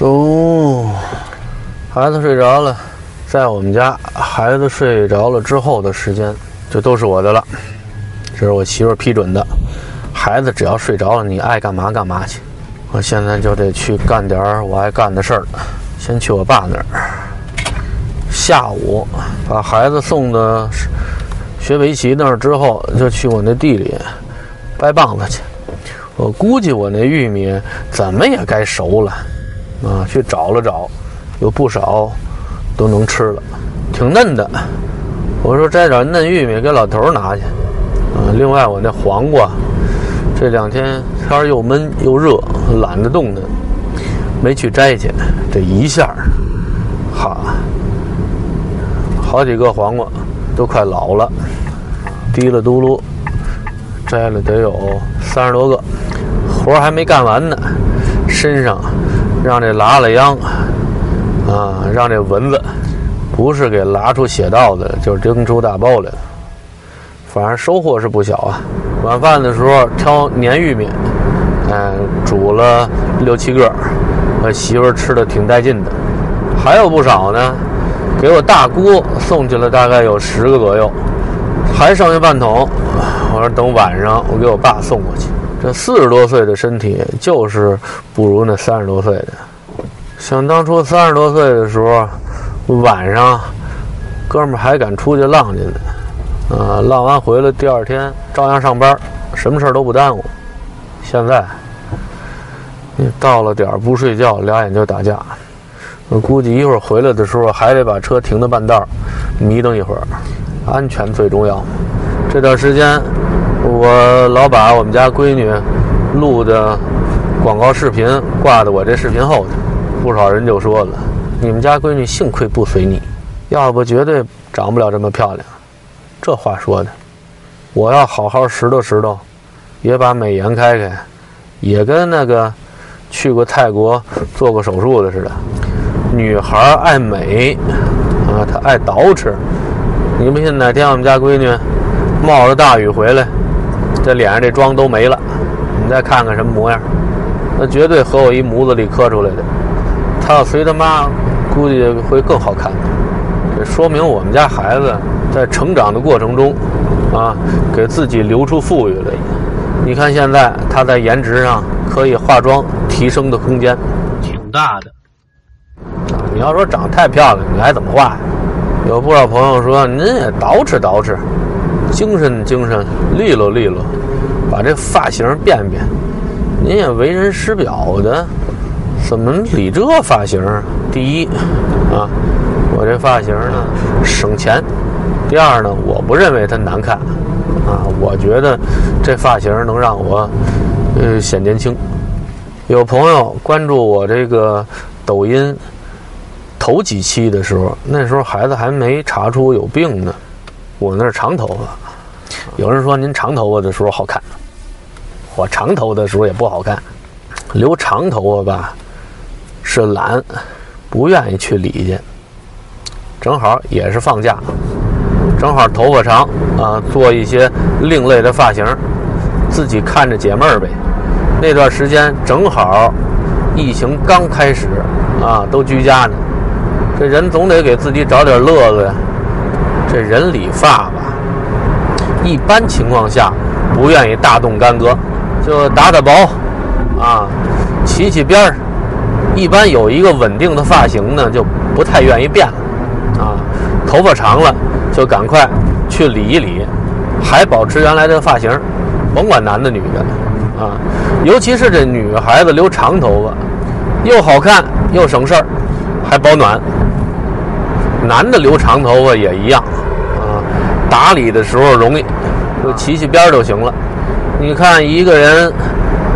走，孩子睡着了，在我们家，孩子睡着了之后的时间，就都是我的了。这是我媳妇批准的，孩子只要睡着了，你爱干嘛干嘛去。我现在就得去干点儿我爱干的事儿。先去我爸那儿，下午把孩子送到学围棋那儿之后，就去我那地里掰棒子去。我估计我那玉米怎么也该熟了。啊，去找了找，有不少都能吃了，挺嫩的。我说摘点嫩玉米给老头拿去。啊，另外我那黄瓜，这两天天又闷又热，懒得动弹，没去摘去。这一下，哈，好几个黄瓜都快老了，滴了嘟噜，摘了得有三十多个，活还没干完呢，身上。让这拉了秧，啊，让这蚊子不是给拉出血道的，就是蒸出大包来了。反正收获是不小啊。晚饭的时候挑粘玉米，嗯，煮了六七个，我媳妇儿吃的挺带劲的。还有不少呢，给我大姑送去了，大概有十个左右，还剩下半桶。我说等晚上我给我爸送过去。这四十多岁的身体，就是不如那三十多岁的。想当初三十多岁的时候，晚上哥们还敢出去浪去呢，啊，浪完回来第二天照样上班，什么事儿都不耽误。现在，你到了点儿不睡觉，俩眼就打架。我估计一会儿回来的时候，还得把车停到半道儿，迷瞪一会儿。安全最重要。这段时间。我老把我们家闺女录的广告视频挂在我这视频后头，不少人就说了：“你们家闺女幸亏不随你，要不绝对长不了这么漂亮。”这话说的，我要好好拾掇拾掇，也把美颜开开，也跟那个去过泰国做过手术的似的。女孩爱美啊，她爱捯饬。你不信哪天我们家闺女冒着大雨回来？这脸上这妆都没了，你再看看什么模样？那绝对和我一模子里刻出来的。他要随他妈，估计会更好看。这说明我们家孩子在成长的过程中，啊，给自己留出富裕来。你看现在他在颜值上可以化妆提升的空间挺大的。啊你要说长得太漂亮，你还怎么化？有不少朋友说您也捯饬捯饬。精神精神，利落利落，把这发型变变。您也为人师表的，怎么理这发型？第一，啊，我这发型呢省钱；第二呢，我不认为它难看，啊，我觉得这发型能让我呃显年轻。有朋友关注我这个抖音头几期的时候，那时候孩子还没查出有病呢。我那是长头发，有人说您长头发的时候好看，我长头的时候也不好看。留长头发吧，是懒，不愿意去理去。正好也是放假，正好头发长啊，做一些另类的发型，自己看着解闷儿呗。那段时间正好疫情刚开始啊，都居家呢，这人总得给自己找点乐子呀。这人理发吧，一般情况下不愿意大动干戈，就打打薄，啊，起起边儿。一般有一个稳定的发型呢，就不太愿意变了，啊，头发长了就赶快去理一理，还保持原来的发型，甭管男的女的，啊，尤其是这女孩子留长头发，又好看又省事儿，还保暖。男的留长头发也一样。啊打理的时候容易，就齐齐边就行了。你看一个人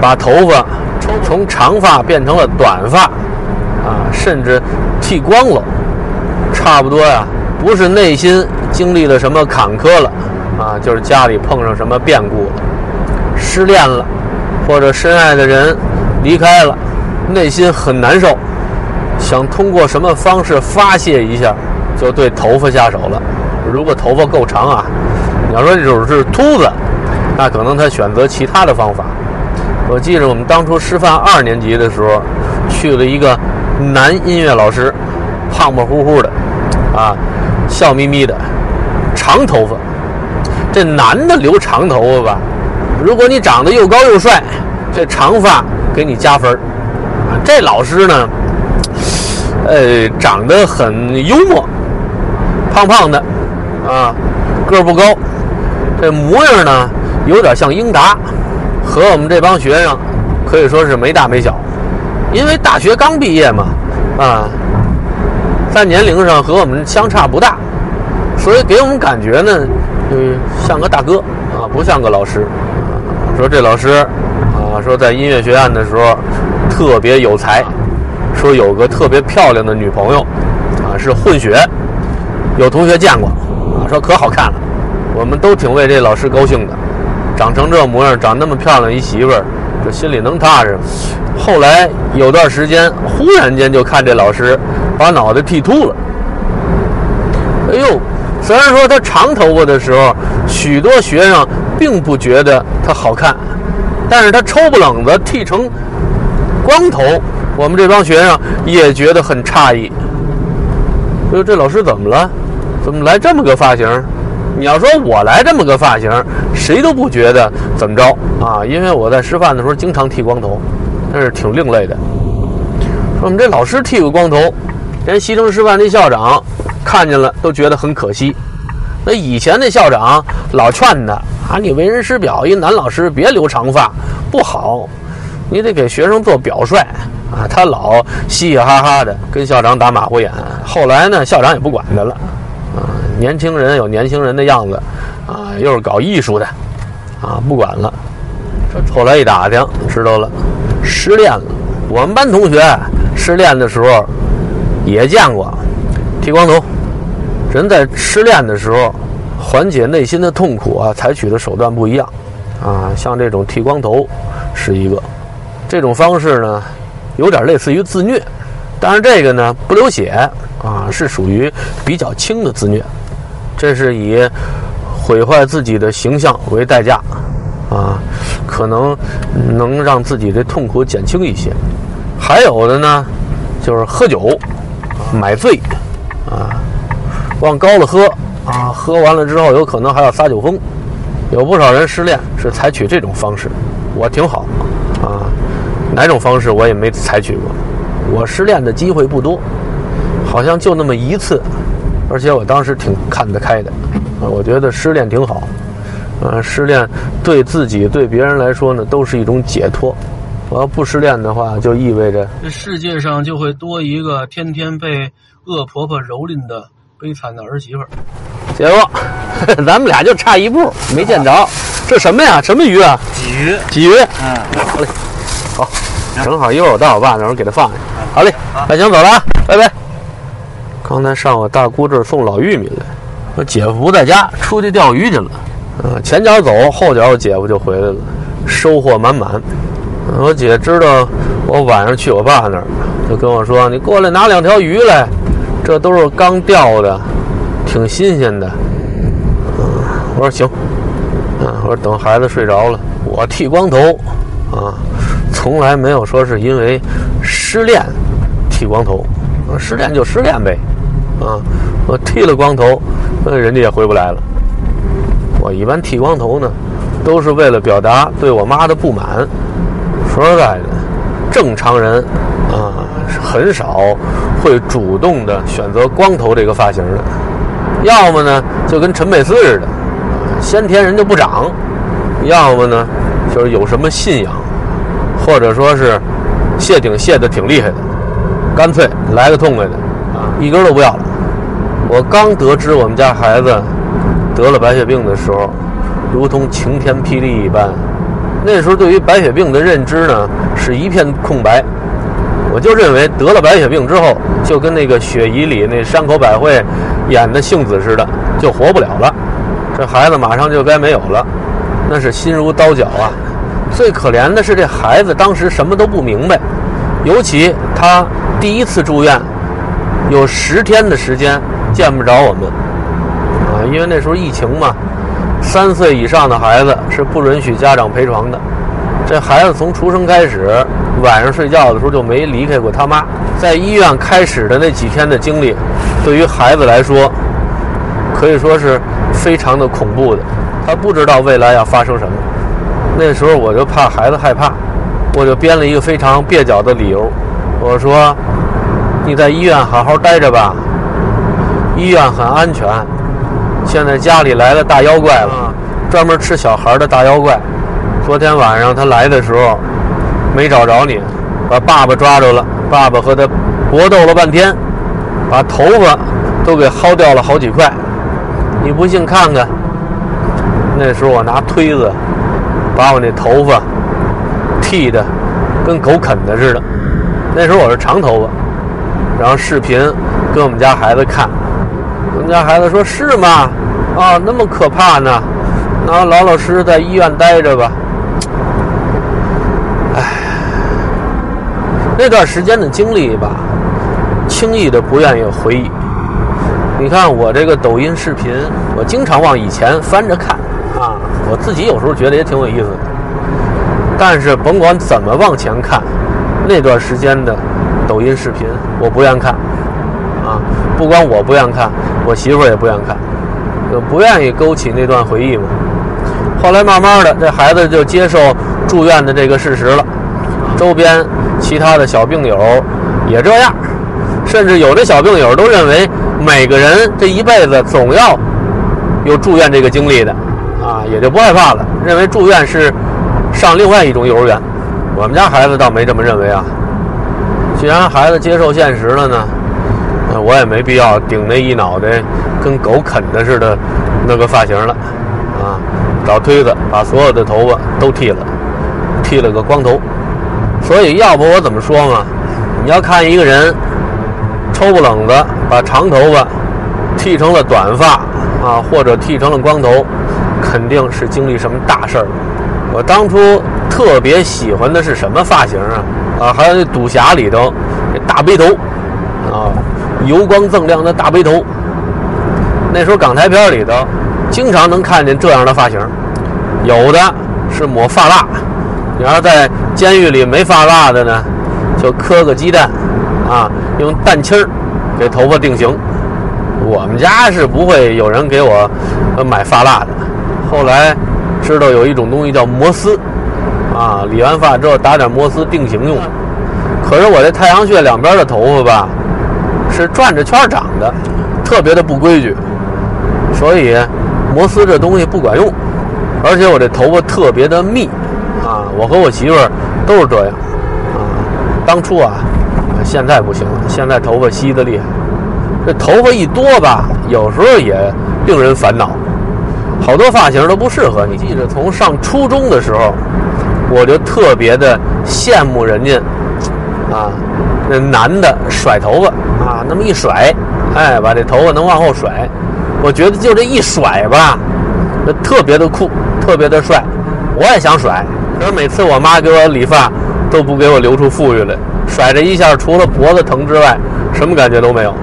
把头发从长发变成了短发，啊，甚至剃光了，差不多呀，不是内心经历了什么坎坷了，啊，就是家里碰上什么变故了，失恋了，或者深爱的人离开了，内心很难受，想通过什么方式发泄一下，就对头发下手了。如果头发够长啊，你要说这种是秃子，那可能他选择其他的方法。我记着我们当初师范二年级的时候，去了一个男音乐老师，胖胖乎乎的，啊，笑眯眯的，长头发。这男的留长头发吧，如果你长得又高又帅，这长发给你加分这老师呢，呃，长得很幽默，胖胖的，啊，个儿不高，这模样呢有点像英达，和我们这帮学生可以说是没大没小，因为大学刚毕业嘛，啊，在年龄上和我们相差不大，所以给我们感觉呢。就像个大哥啊，不像个老师。说这老师啊，说在音乐学院的时候特别有才，说有个特别漂亮的女朋友啊，是混血。有同学见过啊，说可好看了。我们都挺为这老师高兴的，长成这模样，长那么漂亮一媳妇儿，这心里能踏实吗。后来有段时间，忽然间就看这老师把脑袋剃秃了。哎呦！虽然说他长头发的时候，许多学生并不觉得他好看，但是他抽不冷子剃成光头，我们这帮学生也觉得很诧异。说这老师怎么了？怎么来这么个发型？你要说我来这么个发型，谁都不觉得怎么着啊？因为我在师范的时候经常剃光头，那是挺另类的。说我们这老师剃个光头，连西城师范那校长。看见了都觉得很可惜。那以前那校长老劝他啊，你为人师表，一男老师别留长发，不好，你得给学生做表率啊。他老嘻嘻哈哈的跟校长打马虎眼。后来呢，校长也不管他了。年轻人有年轻人的样子啊，又是搞艺术的啊，不管了。后来一打听，知道了，失恋了。我们班同学失恋的时候也见过。剃光头，人在失恋的时候，缓解内心的痛苦啊，采取的手段不一样，啊，像这种剃光头是一个，这种方式呢，有点类似于自虐，但是这个呢不流血啊，是属于比较轻的自虐，这是以毁坏自己的形象为代价，啊，可能能让自己的痛苦减轻一些，还有的呢，就是喝酒，买醉。啊，往高了喝啊，喝完了之后有可能还要撒酒疯，有不少人失恋是采取这种方式，我挺好啊，哪种方式我也没采取过，我失恋的机会不多，好像就那么一次，而且我当时挺看得开的，啊，我觉得失恋挺好，啊，失恋对自己对别人来说呢都是一种解脱，我要不失恋的话，就意味着这世界上就会多一个天天被。恶婆婆蹂躏的悲惨的儿媳妇儿，结果 咱们俩就差一步没见着。这什么呀？什么鱼啊？鲫鱼。鲫鱼。嗯，好嘞。好，正好一会儿我到我爸那儿给他放下。好嘞。那行走了啊，拜拜。刚才上我大姑这儿送老玉米来，我姐夫不在家，出去钓鱼去了。嗯，前脚走，后脚我姐夫就回来了，收获满满。我姐知道我晚上去我爸那儿，就跟我说：“你过来拿两条鱼来。”这都是刚钓的，挺新鲜的。嗯，我说行。嗯，我说等孩子睡着了，我剃光头。啊，从来没有说是因为失恋剃光头。失恋就失恋呗。啊，我剃了光头，那人家也回不来了。我一般剃光头呢，都是为了表达对我妈的不满。说实在的，正常人啊，很少。会主动的选择光头这个发型的，要么呢就跟陈佩斯似的，先天人就不长；要么呢就是有什么信仰，或者说是谢顶谢的挺厉害的，干脆来个痛快的啊，一根都不要了。我刚得知我们家孩子得了白血病的时候，如同晴天霹雳一般，那时候对于白血病的认知呢是一片空白。我就认为得了白血病之后，就跟那个雪姨里那山口百惠演的杏子似的，就活不了了。这孩子马上就该没有了，那是心如刀绞啊！最可怜的是这孩子当时什么都不明白，尤其他第一次住院，有十天的时间见不着我们啊，因为那时候疫情嘛，三岁以上的孩子是不允许家长陪床的。这孩子从出生开始。晚上睡觉的时候就没离开过他妈。在医院开始的那几天的经历，对于孩子来说，可以说是非常的恐怖的。他不知道未来要发生什么。那时候我就怕孩子害怕，我就编了一个非常蹩脚的理由。我说：“你在医院好好待着吧，医院很安全。现在家里来了大妖怪了，专门吃小孩的大妖怪。昨天晚上他来的时候，没找着你，把爸爸抓着了。爸爸和他搏斗了半天，把头发都给薅掉了好几块。你不信看看。那时候我拿推子。”把我那头发剃的跟狗啃的似的，那时候我是长头发，然后视频跟我们家孩子看，家孩子说是吗？啊，那么可怕呢？那老老实实在医院待着吧。唉，那段时间的经历吧，轻易的不愿意回忆。你看我这个抖音视频，我经常往以前翻着看。啊，我自己有时候觉得也挺有意思的，但是甭管怎么往前看，那段时间的抖音视频我不愿看，啊，不光我不愿看，我媳妇儿也不愿看，就不愿意勾起那段回忆嘛。后来慢慢的，这孩子就接受住院的这个事实了，周边其他的小病友也这样，甚至有的小病友都认为每个人这一辈子总要有住院这个经历的。啊，也就不害怕了，认为住院是上另外一种幼儿园。我们家孩子倒没这么认为啊。既然孩子接受现实了呢，我也没必要顶那一脑袋跟狗啃的似的那个发型了。啊，找推子把所有的头发都剃了，剃了个光头。所以要不我怎么说嘛？你要看一个人抽不冷子把长头发剃成了短发啊，或者剃成了光头。肯定是经历什么大事儿。我当初特别喜欢的是什么发型啊？啊，还有那赌侠里头那大背头，油光锃亮的大背头。那时候港台片里头经常能看见这样的发型，有的是抹发蜡，你要在监狱里没发蜡的呢，就磕个鸡蛋，啊，用蛋清儿给头发定型。我们家是不会有人给我买发蜡的。后来知道有一种东西叫摩丝，啊，理完发之后打点摩丝定型用。可是我这太阳穴两边的头发吧，是转着圈长的，特别的不规矩，所以摩丝这东西不管用。而且我这头发特别的密，啊，我和我媳妇儿都是这样，啊，当初啊，现在不行了，现在头发稀的厉害。这头发一多吧，有时候也令人烦恼。好多发型都不适合你。记着，从上初中的时候，我就特别的羡慕人家，啊，那男的甩头发啊，那么一甩，哎，把这头发能往后甩，我觉得就这一甩吧，那特别的酷，特别的帅。我也想甩，可是每次我妈给我理发，都不给我留出富裕来，甩这一下，除了脖子疼之外，什么感觉都没有。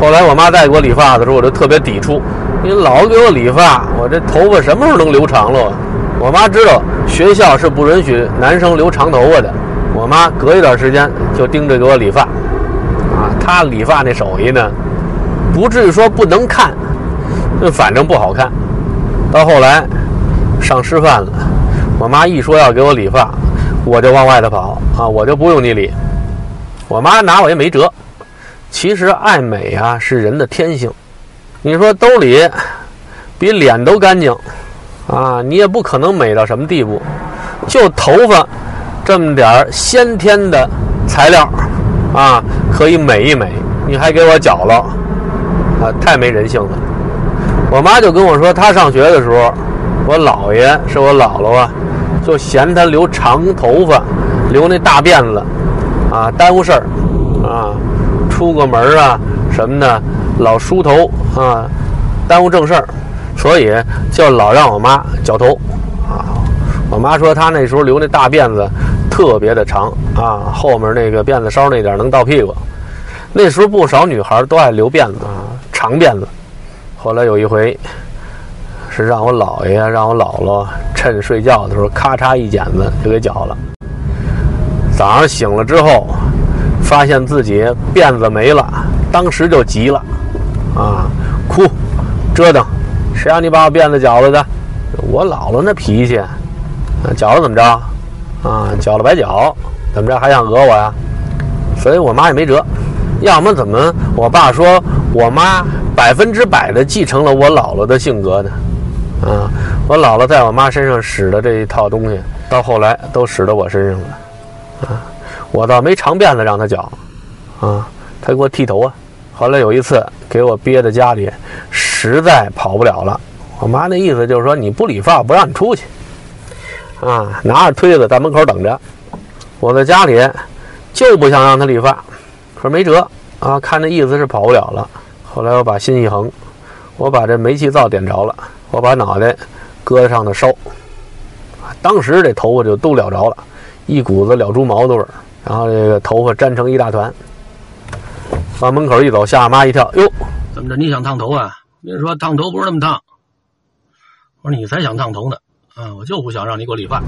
后来我妈再给我理发的时候，我就特别抵触。你老给我理发，我这头发什么时候能留长了？我妈知道学校是不允许男生留长头发的。我妈隔一段时间就盯着给我理发，他，理发那手艺呢，不至于说不能看，就反正不好看。到后来上师范了，我妈一说要给我理发，我就往外头跑啊，我就不用你理。我妈拿我也没辙。其实爱美啊是人的天性。你说兜里比脸都干净啊，你也不可能美到什么地步。就头发这么点儿先天的材料啊，可以美一美，你还给我搅了啊，太没人性了。我妈就跟我说，她上学的时候，我姥爷是我姥姥啊，就嫌她留长头发，留那大辫子啊，耽误事儿啊，出个门啊什么的。老梳头啊，耽误正事儿，所以就老让我妈绞头啊。我妈说她那时候留那大辫子特别的长啊，后面那个辫子梢那点能到屁股。那时候不少女孩都爱留辫子啊，长辫子。后来有一回是让我姥爷让我姥姥趁睡觉的时候咔嚓一剪子就给绞了。早上醒了之后，发现自己辫子没了，当时就急了，啊，哭，折腾，谁让你把我辫子绞了的？我姥姥那脾气，啊，绞了怎么着？啊，绞了白绞，怎么着还想讹我呀？所以我妈也没辙，要么怎么我爸说我妈百分之百的继承了我姥姥的性格呢？啊，我姥姥在我妈身上使的这一套东西，到后来都使到我身上了。啊，我倒没长辫子让她绞，啊，她给我剃头啊。后来有一次给我憋在家里，实在跑不了了，我妈那意思就是说你不理发不让你出去，啊，拿着推子在门口等着。我在家里就不想让他理发，可是没辙啊，看那意思是跑不了了。后来我把心一横，我把这煤气灶点着了。我把脑袋搁在上头烧，当时这头发就都燎着了，一股子燎猪毛的味儿，然后这个头发粘成一大团。往门口一走，吓妈一跳。哟，怎么着？你想烫头啊？跟你说，烫头不是那么烫。我说你才想烫头呢，啊，我就不想让你给我理发。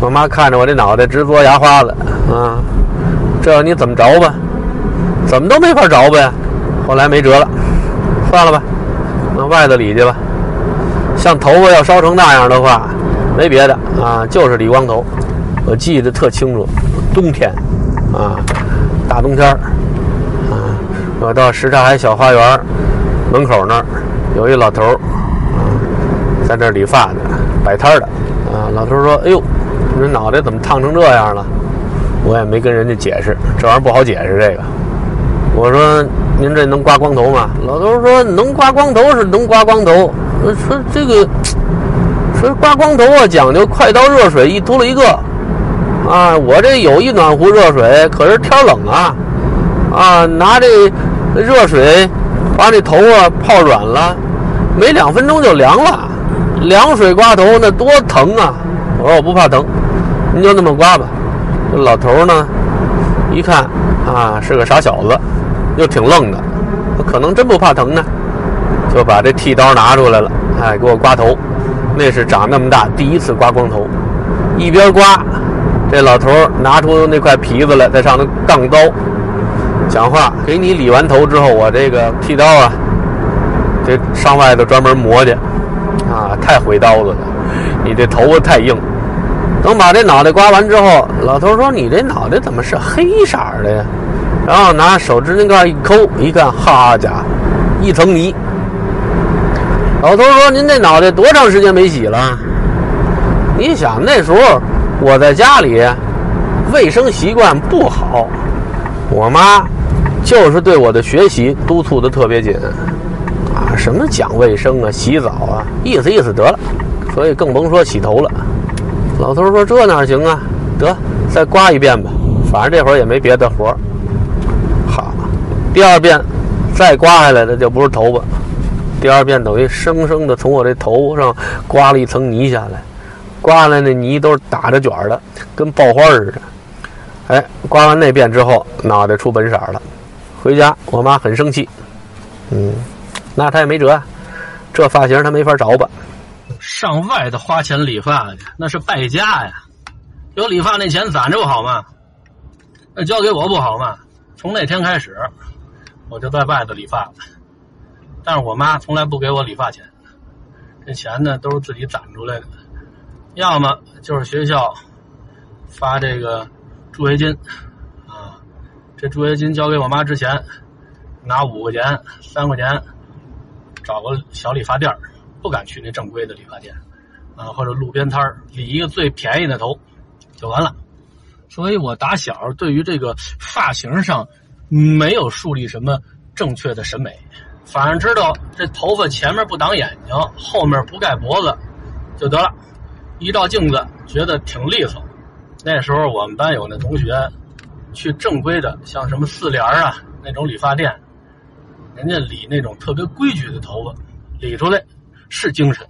我妈看着我这脑袋直嘬牙花子，啊，这你怎么着吧？怎么都没法着呗？后来没辙了，算了吧，往外头理去吧。像头发要烧成那样的话，没别的啊，就是理光头。我记得特清楚，冬天，啊，大冬天啊，我到什刹海小花园门口那儿有一老头啊，在那儿理发呢，摆摊的，啊，老头说：“哎呦，你这脑袋怎么烫成这样了？”我也没跟人家解释，这玩意儿不好解释这个。我说：“您这能刮光头吗？”老头说：“能刮光头是能刮光头。”说这个，说刮光头啊，讲究快刀热水一秃噜一个，啊，我这有一暖壶热水，可是天冷啊，啊，拿这热水把这头发泡软了，没两分钟就凉了，凉水刮头那多疼啊！我说我不怕疼，您就那么刮吧。这老头呢，一看啊，是个傻小子，又挺愣的，可能真不怕疼呢。就把这剃刀拿出来了，哎，给我刮头，那是长那么大第一次刮光头。一边刮，这老头拿出那块皮子来，在上头杠刀，讲话：“给你理完头之后，我这个剃刀啊，这上外头专门磨去，啊，太毁刀子了。你这头发太硬。等把这脑袋刮完之后，老头说：‘你这脑袋怎么是黑色的呀？’然后拿手指甲盖一抠，一看，好家伙，一层泥。”老头说：“您这脑袋多长时间没洗了？你想那时候我在家里，卫生习惯不好，我妈就是对我的学习督促的特别紧什么讲卫生啊、洗澡啊，意思意思得了，所以更甭说洗头了。”老头说：“这哪行啊？得再刮一遍吧，反正这会儿也没别的活儿好，第二遍再刮下来的就不是头发。第二遍等于生生的从我这头上刮了一层泥下来，刮下来那泥都是打着卷的，跟爆花似的。哎，刮完那遍之后，脑袋出本色了。回家，我妈很生气。嗯，那他也没辙，这发型他没法找吧？上外头花钱理发去，那是败家呀！有理发那钱攒着不好吗？那交给我不好吗？从那天开始，我就在外头理发了。但是我妈从来不给我理发钱，这钱呢都是自己攒出来的，要么就是学校发这个助学金，啊，这助学金交给我妈之前，拿五块钱、三块钱找个小理发店儿不敢去那正规的理发店，啊，或者路边摊理一个最便宜的头就完了。所以我打小对于这个发型上没有树立什么正确的审美。反正知道这头发前面不挡眼睛，后面不盖脖子，就得了。一照镜子觉得挺利索。那时候我们班有那同学，去正规的像什么四联啊那种理发店，人家理那种特别规矩的头发，理出来是精神。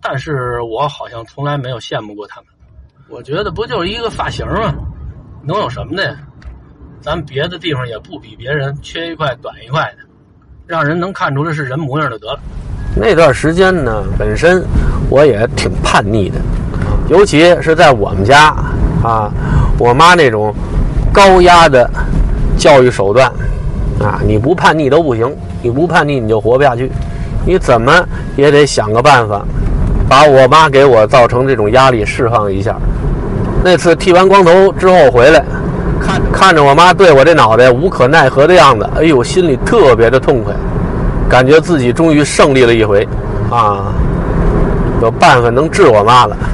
但是我好像从来没有羡慕过他们。我觉得不就是一个发型吗？能有什么的？咱别的地方也不比别人缺一块短一块的。让人能看出来是人模样就得了。那段时间呢，本身我也挺叛逆的，尤其是在我们家啊，我妈那种高压的教育手段啊，你不叛逆都不行，你不叛逆你就活不下去，你怎么也得想个办法，把我妈给我造成这种压力释放一下。那次剃完光头之后回来，看看着我妈对我这脑袋无可奈何的样子，哎呦，心里特别的痛快，感觉自己终于胜利了一回，啊，有办法能治我妈了。